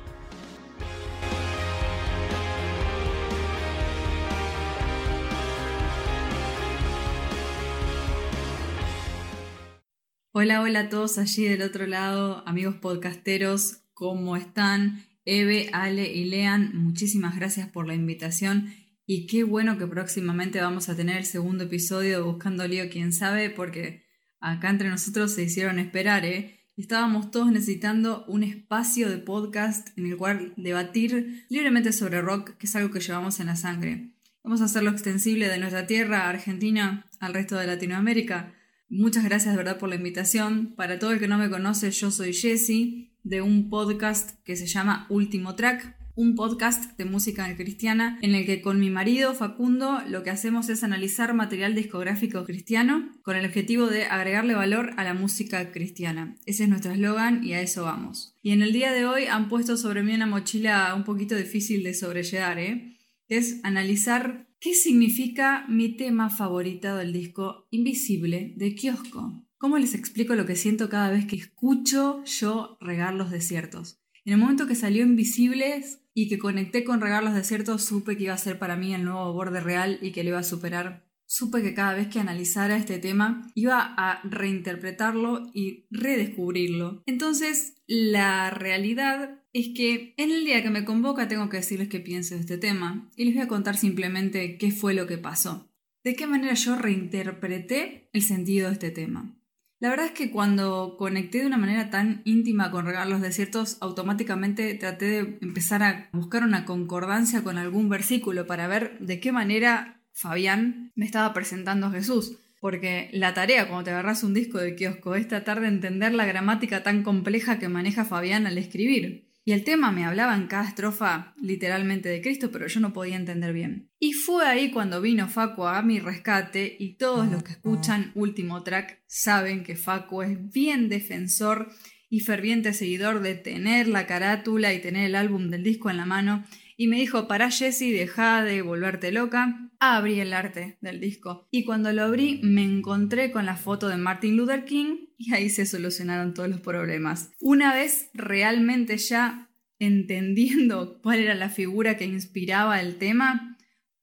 Hola, hola a todos allí del otro lado, amigos podcasteros, ¿cómo están? Eve, Ale y Lean, muchísimas gracias por la invitación y qué bueno que próximamente vamos a tener el segundo episodio de Buscando Lío, quién sabe, porque acá entre nosotros se hicieron esperar, ¿eh? Estábamos todos necesitando un espacio de podcast en el cual debatir libremente sobre rock, que es algo que llevamos en la sangre. Vamos a hacerlo extensible de nuestra tierra, Argentina, al resto de Latinoamérica Muchas gracias de verdad por la invitación. Para todo el que no me conoce, yo soy Jessie de un podcast que se llama Último Track, un podcast de música cristiana en el que con mi marido Facundo lo que hacemos es analizar material discográfico cristiano con el objetivo de agregarle valor a la música cristiana. Ese es nuestro eslogan y a eso vamos. Y en el día de hoy han puesto sobre mí una mochila un poquito difícil de sobrellevar, ¿eh? es analizar ¿Qué significa mi tema favorito del disco Invisible de Kiosco? ¿Cómo les explico lo que siento cada vez que escucho yo regar los desiertos? En el momento que salió Invisibles y que conecté con regar los desiertos, supe que iba a ser para mí el nuevo borde real y que lo iba a superar. Supe que cada vez que analizara este tema iba a reinterpretarlo y redescubrirlo. Entonces, la realidad es que en el día que me convoca tengo que decirles qué pienso de este tema y les voy a contar simplemente qué fue lo que pasó, de qué manera yo reinterpreté el sentido de este tema. La verdad es que cuando conecté de una manera tan íntima con Regar los Desiertos, automáticamente traté de empezar a buscar una concordancia con algún versículo para ver de qué manera Fabián me estaba presentando a Jesús. Porque la tarea cuando te agarras un disco de kiosco es tratar de entender la gramática tan compleja que maneja Fabián al escribir. Y el tema me hablaba en cada estrofa literalmente de Cristo, pero yo no podía entender bien. Y fue ahí cuando vino Facu a mi rescate y todos los que escuchan Último Track saben que Facu es bien defensor y ferviente seguidor de tener la carátula y tener el álbum del disco en la mano y me dijo, para Jessie, deja de volverte loca. Abrí el arte del disco y cuando lo abrí me encontré con la foto de Martin Luther King y ahí se solucionaron todos los problemas. Una vez realmente ya entendiendo cuál era la figura que inspiraba el tema,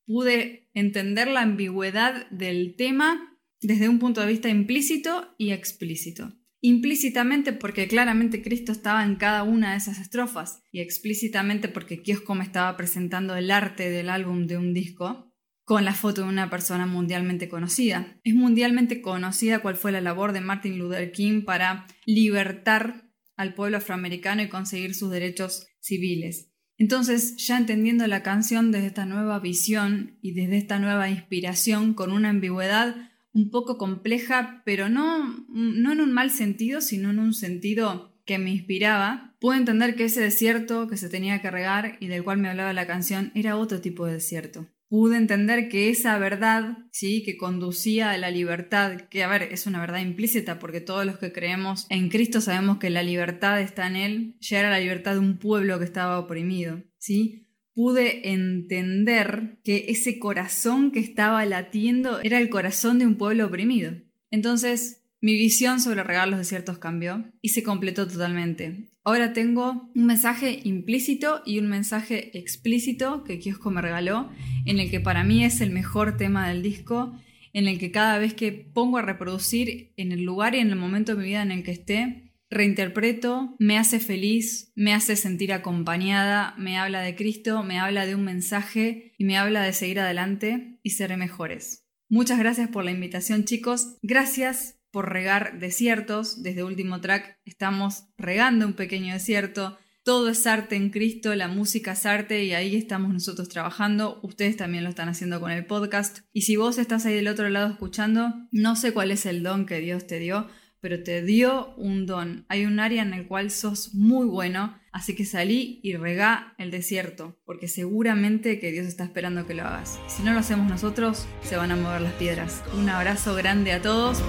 pude entender la ambigüedad del tema desde un punto de vista implícito y explícito implícitamente porque claramente Cristo estaba en cada una de esas estrofas y explícitamente porque Kiosco me estaba presentando el arte del álbum de un disco con la foto de una persona mundialmente conocida. Es mundialmente conocida cuál fue la labor de Martin Luther King para libertar al pueblo afroamericano y conseguir sus derechos civiles. Entonces, ya entendiendo la canción desde esta nueva visión y desde esta nueva inspiración con una ambigüedad un poco compleja, pero no, no en un mal sentido, sino en un sentido que me inspiraba, pude entender que ese desierto que se tenía que regar y del cual me hablaba la canción era otro tipo de desierto. Pude entender que esa verdad, sí, que conducía a la libertad, que a ver, es una verdad implícita porque todos los que creemos en Cristo sabemos que la libertad está en Él, ya era la libertad de un pueblo que estaba oprimido, ¿sí? Pude entender que ese corazón que estaba latiendo era el corazón de un pueblo oprimido. Entonces, mi visión sobre regar los desiertos cambió y se completó totalmente. Ahora tengo un mensaje implícito y un mensaje explícito que Kiosco me regaló, en el que para mí es el mejor tema del disco, en el que cada vez que pongo a reproducir en el lugar y en el momento de mi vida en el que esté, reinterpreto, me hace feliz, me hace sentir acompañada, me habla de Cristo, me habla de un mensaje y me habla de seguir adelante y ser mejores. Muchas gracias por la invitación chicos, gracias por regar desiertos, desde último track estamos regando un pequeño desierto, todo es arte en Cristo, la música es arte y ahí estamos nosotros trabajando. Ustedes también lo están haciendo con el podcast. Y si vos estás ahí del otro lado escuchando, no sé cuál es el don que Dios te dio, pero te dio un don. Hay un área en el cual sos muy bueno, así que salí y regá el desierto, porque seguramente que Dios está esperando que lo hagas. Si no lo hacemos nosotros, se van a mover las piedras. Un abrazo grande a todos.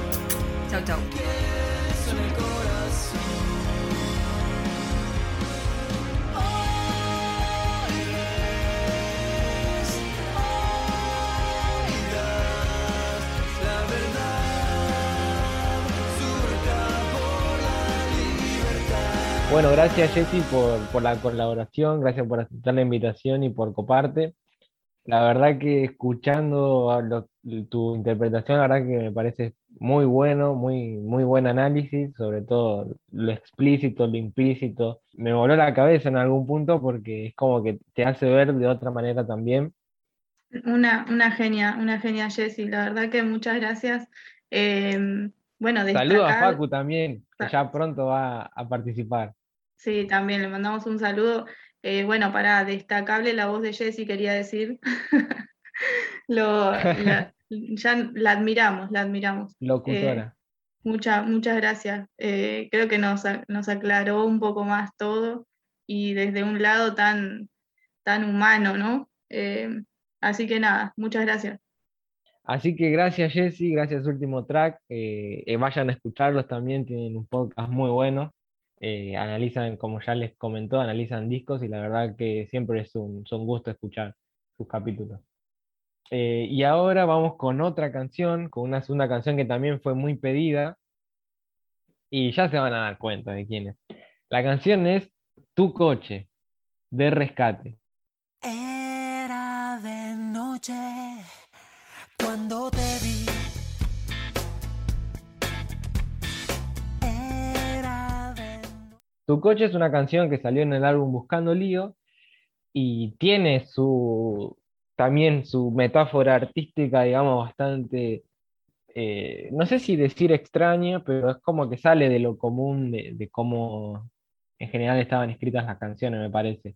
Chau, chau. Bueno, gracias Jessy por, por la colaboración, gracias por aceptar la invitación y por coparte. La verdad que escuchando lo- tu interpretación, la verdad que me parece muy bueno, muy, muy buen análisis, sobre todo lo explícito, lo implícito. Me voló la cabeza en algún punto porque es como que te hace ver de otra manera también. Una, una genia, una genia Jessie, la verdad que muchas gracias. Eh, bueno, Saludo a destacar- Facu también, que ya pronto va a participar. Sí, también le mandamos un saludo. Eh, bueno, para destacable la voz de Jessie, quería decir. Lo, la- ya la admiramos, la admiramos. Locutora. Mucha- muchas gracias. Eh, creo que nos, nos aclaró un poco más todo y desde un lado tan, tan humano, ¿no? Eh, así que nada, muchas gracias. Así que gracias Jessy, gracias Último Track. eh, eh, vayan a escucharlos también, tienen un podcast muy bueno. Eh, analizan, como ya les comentó, analizan discos y la verdad que siempre es un, son gusto escuchar sus capítulos. Eh, y ahora vamos con otra canción, con una segunda canción que también fue muy pedida y ya se van a dar cuenta de quién es. La canción es Tu coche, de Rescate. Era Tu coche es una canción que salió en el álbum Buscando Lío y tiene su también su metáfora artística, digamos, bastante, eh, no sé si decir extraña, pero es como que sale de lo común de, de cómo en general estaban escritas las canciones, me parece.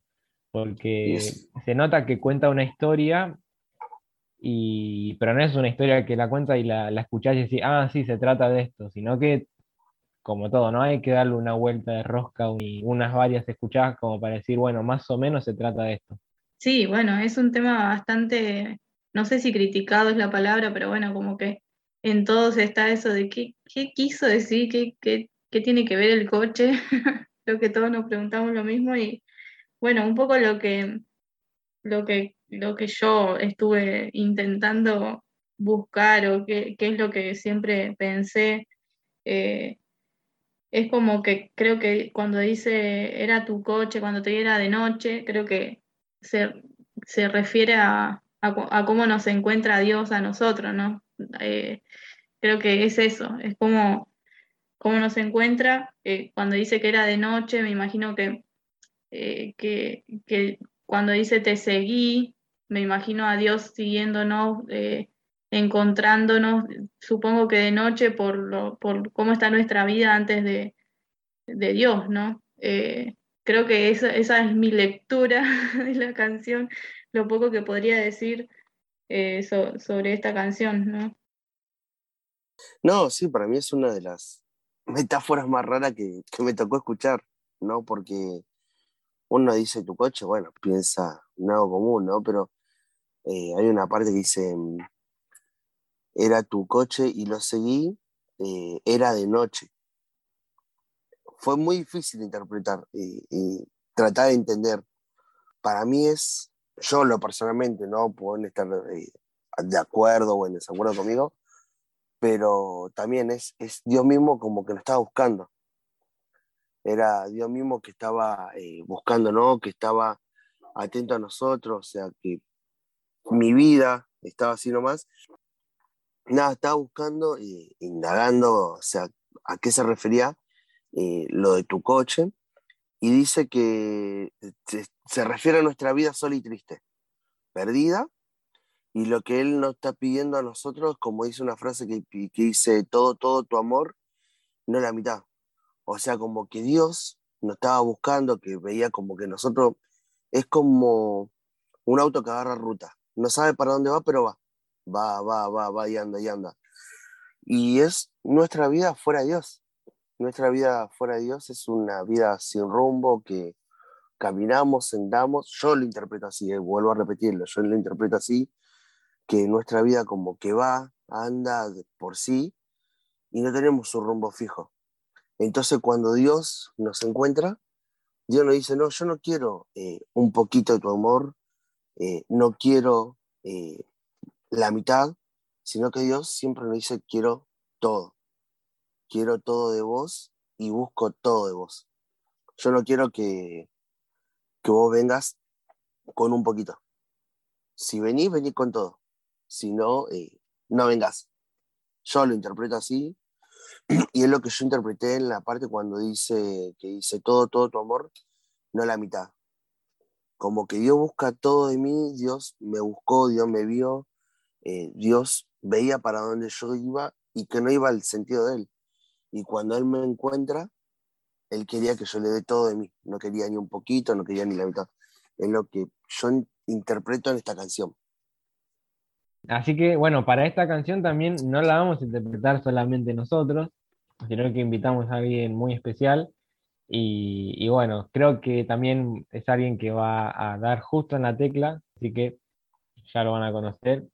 Porque Yes. se nota que cuenta una historia, y, pero no es una historia que la cuenta y la, la escuchás y decís, ah, sí, se trata de esto, sino que como todo, ¿no? Hay que darle una vuelta de rosca y unas varias escuchadas como para decir, bueno, más o menos se trata de esto. Sí, bueno, es un tema bastante, no sé si criticado es la palabra, pero bueno, como que en todos está eso de qué, qué quiso decir, qué, qué, qué tiene que ver el coche. Creo que todos nos preguntamos lo mismo y bueno, un poco lo que, lo que, lo que yo estuve intentando buscar o qué, qué es lo que siempre pensé. eh, es como que creo que cuando dice era tu coche, cuando te era de noche, creo que se, se refiere a, a cómo nos encuentra Dios a nosotros, ¿no? Eh, creo que es eso, es como cómo nos encuentra. eh, cuando dice que era de noche, me imagino que, eh, que, que cuando dice te seguí, me imagino a Dios siguiéndonos, encontrándonos, supongo que de noche por, lo, por cómo está nuestra vida antes de, de Dios, ¿no? Eh, creo que esa, esa es mi lectura de la canción, lo poco que podría decir eh, so- sobre esta canción, ¿no? No, sí, para mí es una de las metáforas más raras que, que me tocó escuchar, ¿no? Porque uno dice tu coche, bueno, piensa en algo común, ¿no? Pero eh, hay una parte que dice, era tu coche y lo seguí, eh, era de noche. Fue muy difícil interpretar y, y tratar de entender. Para mí es, yo lo personalmente, ¿no? Pueden estar eh, de acuerdo o en desacuerdo conmigo, pero también es, es Dios mismo como que lo estaba buscando. Era Dios mismo que estaba eh, buscando, ¿no? Que estaba atento a nosotros, o sea, que mi vida estaba así nomás. Nada, estaba buscando, eh, indagando, o sea, a qué se refería eh, lo de tu coche, y dice que se, se refiere a nuestra vida sola y triste, perdida, y lo que Él nos está pidiendo a nosotros, como dice una frase que, que dice, todo, todo tu amor, no la mitad. O sea, como que Dios nos estaba buscando, que veía como que nosotros, es como un auto que agarra ruta. No sabe para dónde va, pero va. Va, va, va, va y anda y anda. Y es nuestra vida fuera de Dios. Nuestra vida fuera de Dios es una vida sin rumbo que caminamos, sentamos. Yo lo interpreto así, eh, vuelvo a repetirlo, yo lo interpreto así, que nuestra vida como que va, anda por sí y no tenemos un rumbo fijo. Entonces cuando Dios nos encuentra, Dios nos dice, no, yo no quiero eh, un poquito de tu amor, eh, no quiero la mitad, sino que Dios siempre nos dice, quiero todo, quiero todo de vos y busco todo de vos. yo no quiero que, que vos vengas con un poquito. Si venís, venís con todo. Si no, eh, no vengas. Yo lo interpreto así. Y es lo que yo interpreté en la parte cuando dice que dice todo, todo tu amor, no la mitad. Como que Dios busca todo de mí, Dios me buscó, Dios me vio, eh, Dios veía para dónde yo iba y que no iba al sentido de Él. Y cuando Él me encuentra, Él quería que yo le dé todo de mí. No quería ni un poquito, no quería ni la mitad. Es lo que yo interpreto en esta canción. Así que bueno, para esta canción también no la vamos a interpretar solamente nosotros, sino que invitamos a alguien muy especial. Y, y, bueno, creo que también es alguien que va a dar justo en la tecla, así que ya lo van a conocer.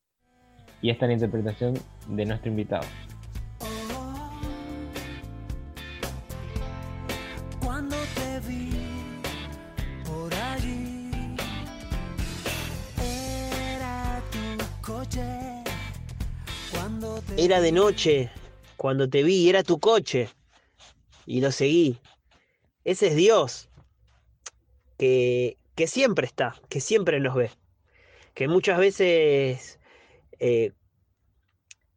Y esta es la interpretación de nuestro invitado. Cuando te vi por allí, era tu coche. Cuando te Era de noche cuando te vi, era tu coche. Y lo seguí. Ese es Dios, que, que siempre está, que siempre nos ve. Que muchas veces eh,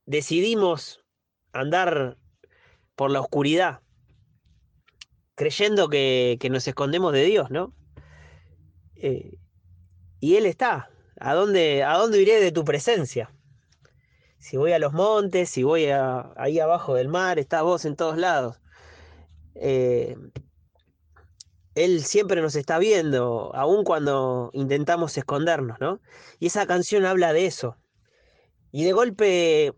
decidimos andar por la oscuridad, creyendo que, nos escondemos de Dios, ¿no? Eh, y Él está. ¿A dónde, ¿A dónde iré de tu presencia? Si voy a los montes, si voy a, ahí abajo del mar, estás vos en todos lados. Eh, él siempre nos está viendo, aun cuando intentamos escondernos, ¿no? Y esa canción habla de eso. Y de golpe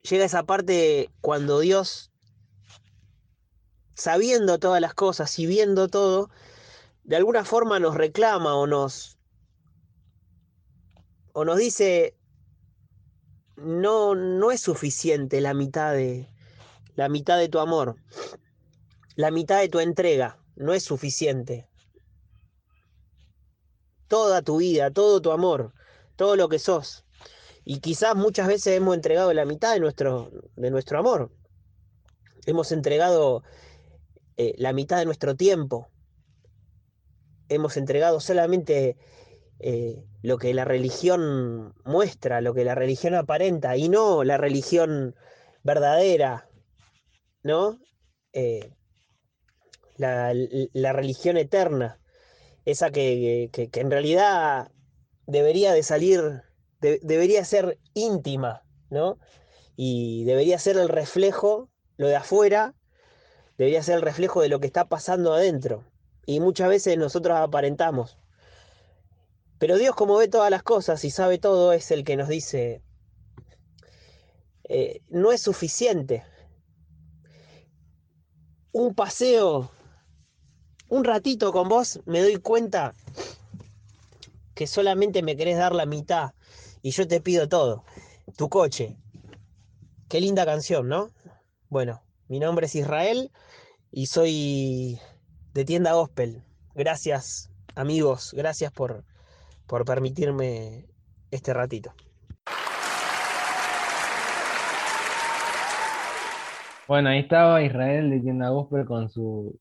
llega esa parte cuando Dios, sabiendo todas las cosas y viendo todo, de alguna forma nos reclama o nos, o nos dice, no, no es suficiente la mitad de, la mitad de tu amor, la mitad de tu entrega, no es suficiente. Toda tu vida, todo tu amor, todo lo que sos. Y quizás muchas veces hemos entregado la mitad de nuestro, de nuestro amor. Hemos entregado eh, la mitad de nuestro tiempo. Hemos entregado solamente eh, lo que la religión muestra, lo que la religión aparenta, y no la religión verdadera, ¿no? Eh, la, la, religión eterna, esa que, que, que, en realidad debería de salir, de, debería ser íntima, ¿no? Y debería ser el reflejo, lo de afuera, debería ser el reflejo de lo que está pasando adentro. Y muchas veces nosotros aparentamos. Pero Dios, como ve todas las cosas y sabe todo, es el que nos dice, eh, no es suficiente. Un paseo, un ratito con vos, me doy cuenta que solamente me querés dar la mitad y yo te pido todo. Tu coche. Qué linda canción, ¿no? Bueno, mi nombre es Israel y soy de tienda gospel. Gracias, amigos, gracias por, por permitirme este ratito. Bueno, ahí estaba Israel de Tienda Gospel con su,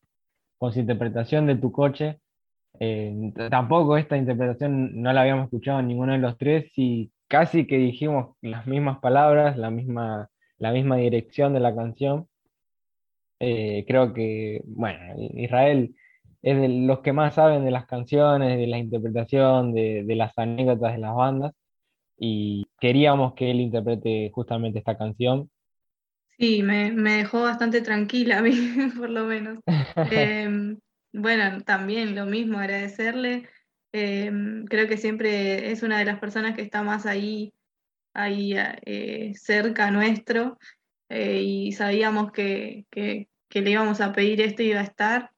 con su interpretación de tu coche. Eh, tampoco esta interpretación no la habíamos escuchado en ninguno de los tres y casi que dijimos las mismas palabras, la misma, la misma dirección de la canción. Eh, creo que, bueno, Israel es de los que más saben de las canciones, de la interpretación, de, de las anécdotas de las bandas y queríamos que él interprete justamente esta canción Sí, me, me, dejó bastante tranquila a mí, por lo menos. eh, bueno, también lo mismo, agradecerle. Eh, creo que siempre es una de las personas que está más ahí, ahí eh, cerca nuestro eh, y sabíamos que, que, que, le íbamos a pedir esto y iba a estar.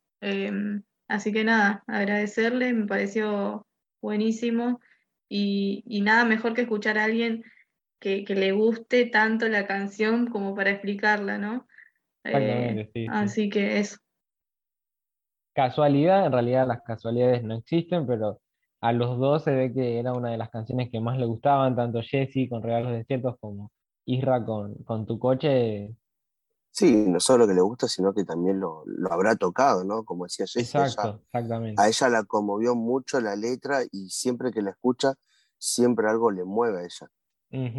así que nada, agradecerle, me pareció buenísimo y, y nada mejor que escuchar a alguien que, que, le guste tanto la canción como para explicarla, ¿no? Sí, así sí. que eso. Casualidad, en realidad las casualidades no existen, pero a los dos se ve que era una de las canciones que más le gustaban, tanto Jesse con Regalos Desiertos como Isra con, con Tu Coche. Sí, no solo que le gusta, sino que también lo, lo habrá tocado, ¿no? Como decía Jessy, ella- Exacto, exactamente. a ella la conmovió mucho la letra y siempre que la escucha, siempre algo le mueve a ella.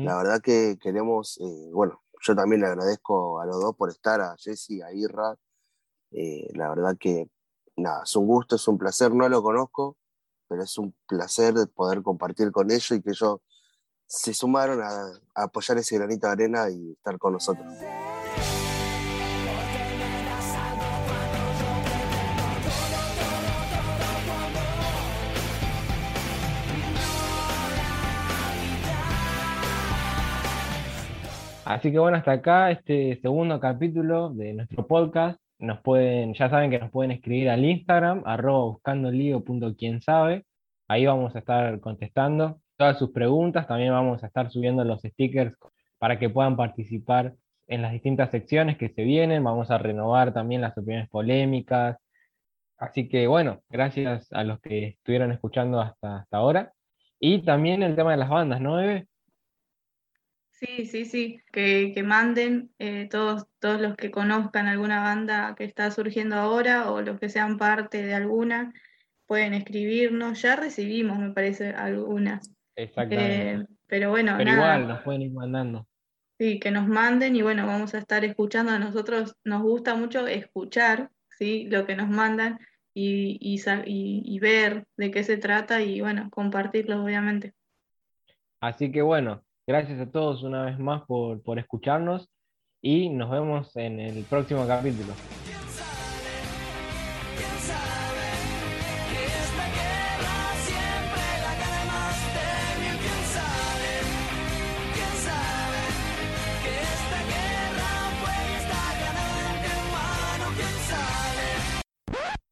La verdad que queremos, eh, bueno, yo también le agradezco a los dos por estar, a Jessy, a Irra. Eh, la verdad que, nada, es un gusto, es un placer, no lo conozco, pero es un placer de poder compartir con ellos y que ellos se sumaron a, a apoyar ese granito de arena y estar con nosotros. Así que bueno, hasta acá este segundo capítulo de nuestro podcast. Nos pueden, ya saben que nos pueden escribir al Instagram, arroba buscando lío punto quién sabe. Ahí vamos a estar contestando todas sus preguntas. También vamos a estar subiendo los stickers para que puedan participar en las distintas secciones que se vienen. Vamos a renovar también las opiniones polémicas. Así que bueno, gracias a los que estuvieron escuchando hasta, hasta ahora. Y también el tema de las bandas, ¿no? Sí, sí, sí, que, que manden eh, todos, todos los que conozcan alguna banda que está surgiendo ahora o los que sean parte de alguna, pueden escribirnos. Ya recibimos, me parece, algunas. Exactamente. Eh, pero bueno, Pero nada, igual nos pueden ir mandando. sí, que nos manden y bueno, vamos a estar escuchando. A nosotros nos gusta mucho escuchar, ¿sí? Lo que nos mandan y, y, y ver de qué se trata y bueno, compartirlo, obviamente. Así que bueno, gracias a todos una vez más por, por escucharnos y nos vemos en el próximo capítulo.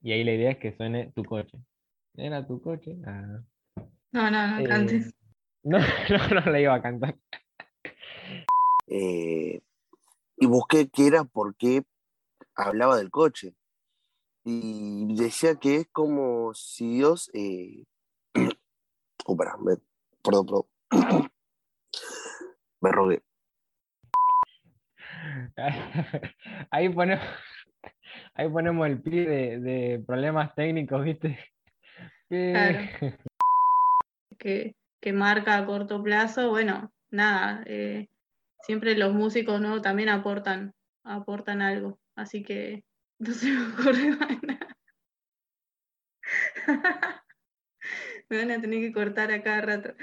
Y ahí la idea es que suene tu coche. ¿Era tu coche? Ah. No, no, no Eh, cantes. no, no, no la iba a cantar. Eh, y busqué qué era porque hablaba del coche. Y decía que es como si Dios. Eh... oh, pará, me- perdón, perdón. me rogué. Ahí ponemos, ahí ponemos el pi de, de problemas técnicos, ¿viste? Que- Claro. que, que marca a corto plazo, bueno, nada, eh, siempre los músicos ¿no? también aportan, aportan algo, así que no se me ocurre más nada. Me van a tener que cortar a cada rato.